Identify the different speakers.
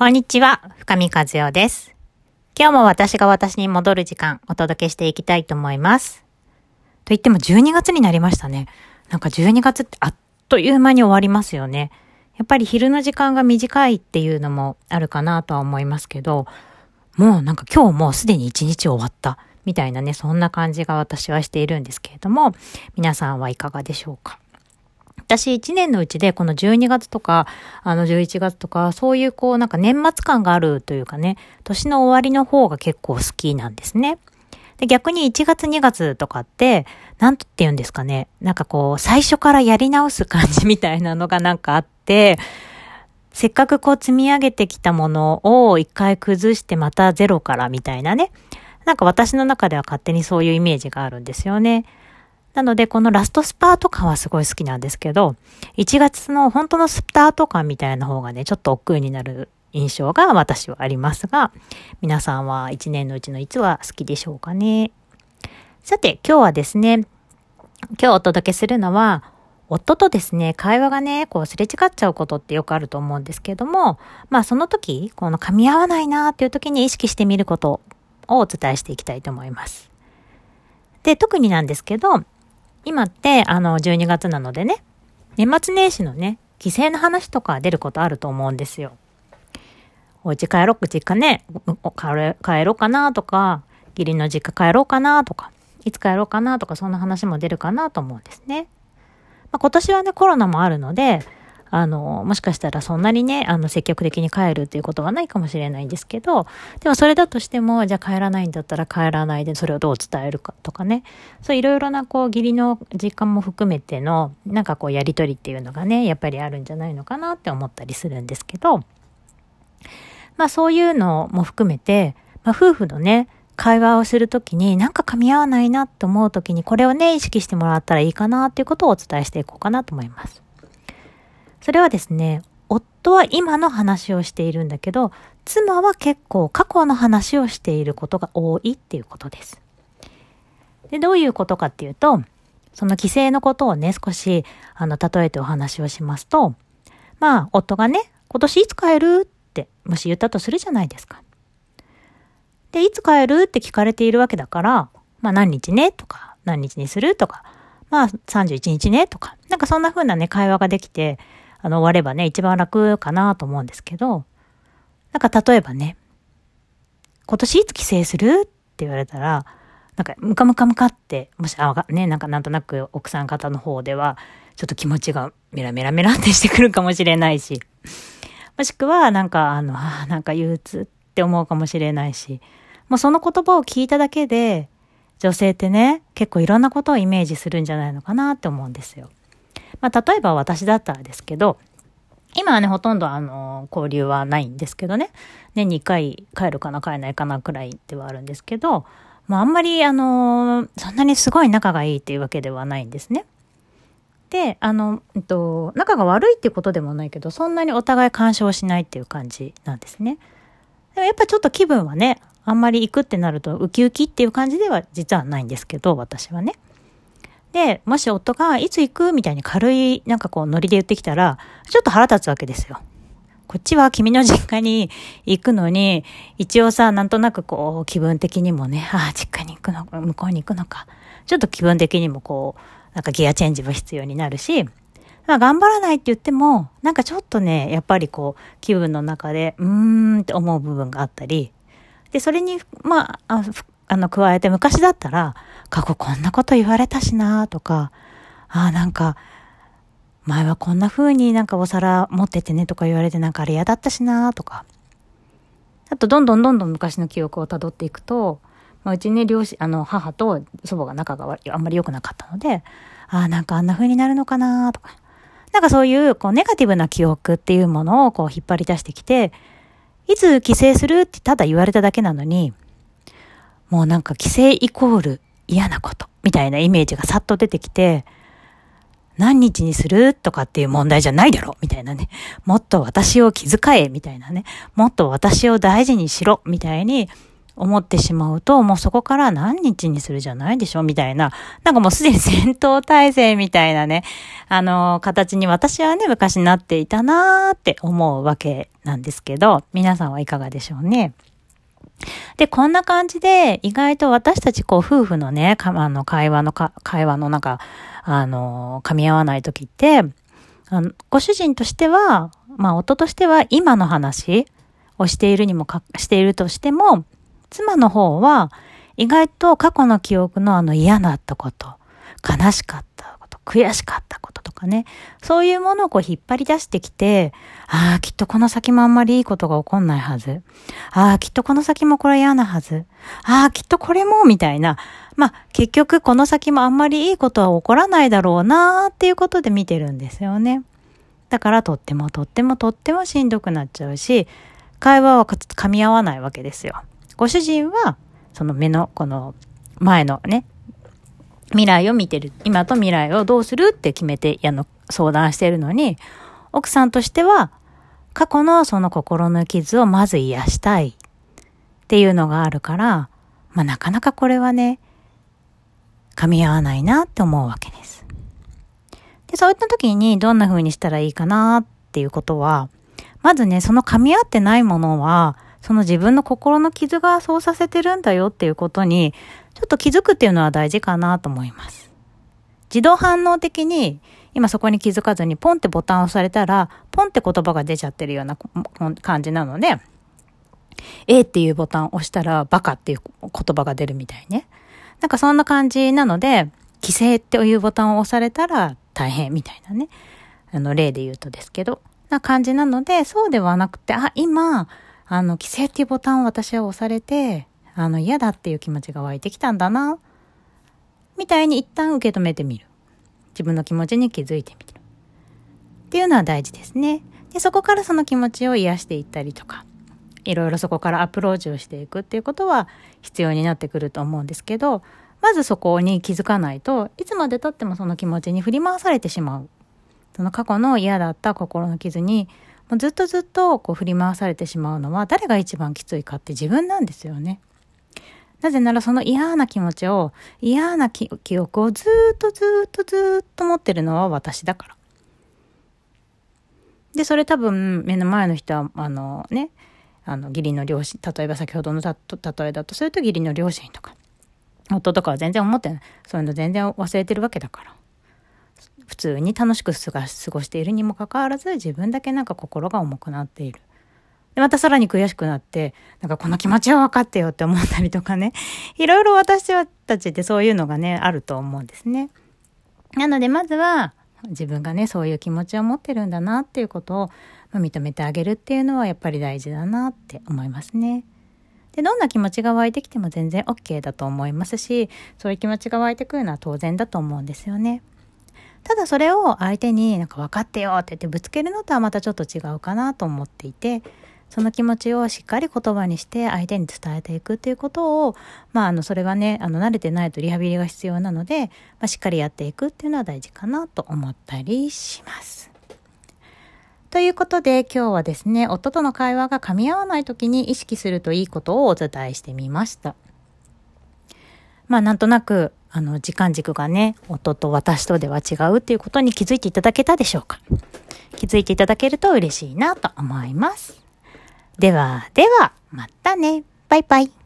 Speaker 1: こんにちは、深見和代です。今日も私が私に戻る時間、お届けしていきたいと思います。と言っても12月になりましたね。なんか12月ってあっという間に終わりますよね。やっぱり昼の時間が短いっていうのもあるかなとは思いますけど、もうなんか今日もうすでに一日終わった。みたいなね、そんな感じが私はしているんですけれども、皆さんはいかがでしょうか？私1年のうちでこの12月とか、あの11月とか、そういうこうなんか年末感があるというかね、年の終わりの方が結構好きなんですね。で、逆に1月2月とかって、なんて言うんですかね、なんかこう最初からやり直す感じみたいなのがなんかあって、せっかくこう積み上げてきたものを一回崩してまたゼロからみたいなね。なんか私の中では勝手にそういうイメージがあるんですよね。なので、このラストスパート感はすごい好きなんですけど、1月の本当のスタート感みたいな方がね、ちょっと億劫になる印象が私はありますが、皆さんは1年のうちのいつは好きでしょうかね。さて、今日はですね、今日お届けするのは、夫とですね、会話がね、こうすれ違っちゃうことってよくあると思うんですけども、まあその時、この噛み合わないなーっていう時に意識してみることをお伝えしていきたいと思います。で、特になんですけど、今って、あの、12月なのでね、年末年始のね、帰省の話とか出ることあると思うんですよ。お家帰ろう、実家ね、帰れ帰ろうかなとか、義理の実家帰ろうかなとか、いつ帰ろうかなとか、そんな話も出るかなと思うんですね。まあ、今年はね、コロナもあるので、あの、もしかしたらそんなにね、あの、積極的に帰るっていうことはないかもしれないんですけど、でもそれだとしても、じゃあ帰らないんだったら帰らないで、それをどう伝えるかとかね、そういろいろな、こう、義理の実感も含めての、なんかこう、やりとりっていうのがね、やっぱりあるんじゃないのかなって思ったりするんですけど、まあそういうのも含めて、まあ夫婦のね、会話をするときになんか噛み合わないなって思うときにこれをね、意識してもらったらいいかなっていうことをお伝えしていこうかなと思います。それはですね、夫は今の話をしているんだけど、妻は結構過去の話をしていることが多いっていうことです。で、どういうことかっていうと、その規制のことをね、少し、あの、例えてお話をしますと、まあ、夫がね、今年いつ帰るって、もし言ったとするじゃないですか。で、いつ帰るって聞かれているわけだから、まあ何日ねとか、何日にするとか、まあ31日ねとか、なんかそんな風なね、会話ができて、あの、終わればね、一番楽かなと思うんですけど、なんか例えばね、今年いつ帰省するって言われたら、なんか、ムカムカムカって、もし、あ、ね、なんかなんとなく奥さん方の方では、ちょっと気持ちがメラメラメラってしてくるかもしれないし、もしくは、なんか、あの、あなんか憂鬱って思うかもしれないし、もうその言葉を聞いただけで、女性ってね、結構いろんなことをイメージするんじゃないのかなって思うんですよ。まあ、例えば私だったらですけど、今はね、ほとんどあの、交流はないんですけどね、年に1回帰るかな帰らないかなくらいではあるんですけど、まあ、あんまりあの、そんなにすごい仲がいいっていうわけではないんですね。で、あの、えっと、仲が悪いっていうことでもないけど、そんなにお互い干渉しないっていう感じなんですね。でもやっぱちょっと気分はね、あんまり行くってなるとウキウキっていう感じでは実はないんですけど、私はね。で、もし夫がいつ行く？みたいに軽いなんかこうノリで言ってきたら、ちょっと腹立つわけですよ。こっちは君の実家に行くのに、一応さ、なんとなくこう気分的にもね、ああ、実家に行くのか、向こうに行くのか。ちょっと気分的にもこう、なんかギアチェンジも必要になるし、まあ頑張らないって言っても、なんかちょっとね、やっぱりこう、気分の中で、うーんって思う部分があったり、で、それに、まあ、ああの、加えて昔だったら、過去こんなこと言われたしなとか、ああ、なんか、前はこんな風になんかお皿持っててねとか言われてなんかあれ嫌だったしなとか。あと、どんどんどんどん昔の記憶を辿っていくと、まあ、うちね、両親、あの、母と祖母が仲があんまり良くなかったので、ああ、なんかあんな風になるのかなとか。なんかそういう、こう、ネガティブな記憶っていうものをこう引っ張り出してきて、いつ帰省するってただ言われただけなのに、もうなんか帰省イコール嫌なことみたいなイメージがさっと出てきて、何日にするとかっていう問題じゃないだろみたいなね。もっと私を気遣えみたいなね。もっと私を大事にしろみたいに、思ってしまうと、もうそこから何日にするじゃないでしょみたいな。なんかもうすでに戦闘態勢みたいなね、あの、形に私はね、昔なっていたなーって思うわけなんですけど、皆さんはいかがでしょうね。で、こんな感じで、意外と私たち、こう、夫婦のね、あの、会話のか、会話のなんか、あの、噛み合わない時って、あのご主人としては、まあ、夫としては、今の話をしているにもか、しているとしても、妻の方は、意外と過去の記憶のあの嫌だったこと、悲しかった、悔しかったこととかね、そういうものをこう引っ張り出してきて、ああ、きっとこの先もあんまりいいことが起こんないはず。ああ、きっとこの先もこれ嫌なはず。ああ、きっとこれも、みたいな。まあ、結局この先もあんまりいいことは起こらないだろうなーっていうことで見てるんですよね。だからとってもとってもとってもしんどくなっちゃうし、会話は噛み合わないわけですよ。ご主人は、その目の、この前のね、未来を見てる。今と未来をどうするって決めて、あの、相談してるのに、奥さんとしては、過去のその心の傷をまず癒したいっていうのがあるから、まあなかなかこれはね、噛み合わないなって思うわけです。で、そういった時にどんな風にしたらいいかなっていうことは、まずね、その噛み合ってないものは、その自分の心の傷がそうさせてるんだよっていうことに、ちょっと気づくっていうのは大事かなと思います。自動反応的に、今そこに気づかずにポンってボタンを押されたら、ポンって言葉が出ちゃってるような感じなので、A っていうボタンを押したらバカっていう言葉が出るみたいね。なんかそんな感じなので、規制っていうボタンを押されたら大変みたいなね。あの例で言うとですけど、な感じなので、そうではなくて、あ、今、あの、規制っていうボタンを私は押されて、あの、嫌だっていう気持ちが湧いてきたんだな、みたいに一旦受け止めてみる。自分の気持ちに気づいてみる。っていうのは大事ですね。で、そこからその気持ちを癒していったりとか、いろいろそこからアプローチをしていくっていうことは必要になってくると思うんですけど、まずそこに気づかないといつまでたってもその気持ちに振り回されてしまう。その過去の嫌だった心の傷にもうずっとずっとこう振り回されてしまうのは誰が一番きついかって自分なんですよね。なぜならその嫌な気持ちを、嫌な記憶をずっとずっとずっと持ってるのは私だから。で、それ多分目の前の人は、あのね、あの義理の両親、例えば先ほどの例えだとすると義理の両親とか、夫とかは全然思ってない。そういうの全然忘れてるわけだから。普通に楽しく過ごしているにもかかわらず自分だけなんか心が重くなっている。で、またさらに悔しくなって、なんかこの気持ちは分かってよって思ったりとかね。いろいろ私たちってそういうのがね、あると思うんですね。なのでまずは自分がね、そういう気持ちを持ってるんだなっていうことを認めてあげるっていうのはやっぱり大事だなって思いますね。で、どんな気持ちが湧いてきても全然 OK だと思いますし、そういう気持ちが湧いてくるのは当然だと思うんですよね。ただそれを相手になんか分かってよって言ってぶつけるのとはまたちょっと違うかなと思っていて、その気持ちをしっかり言葉にして相手に伝えていくっていうことを、まあ、あの、それはね、あの、慣れてないとリハビリが必要なので、まあ、しっかりやっていくっていうのは大事かなと思ったりします。ということで、今日はですね、夫との会話が噛み合わない時に意識するといいことをお伝えしてみました。まあ、なんとなく、あの、時間軸がね、夫と私とでは違うっていうことに気づいていただけたでしょうか？気づいていただけると嬉しいなと思います。では、では、またね。バイバイ。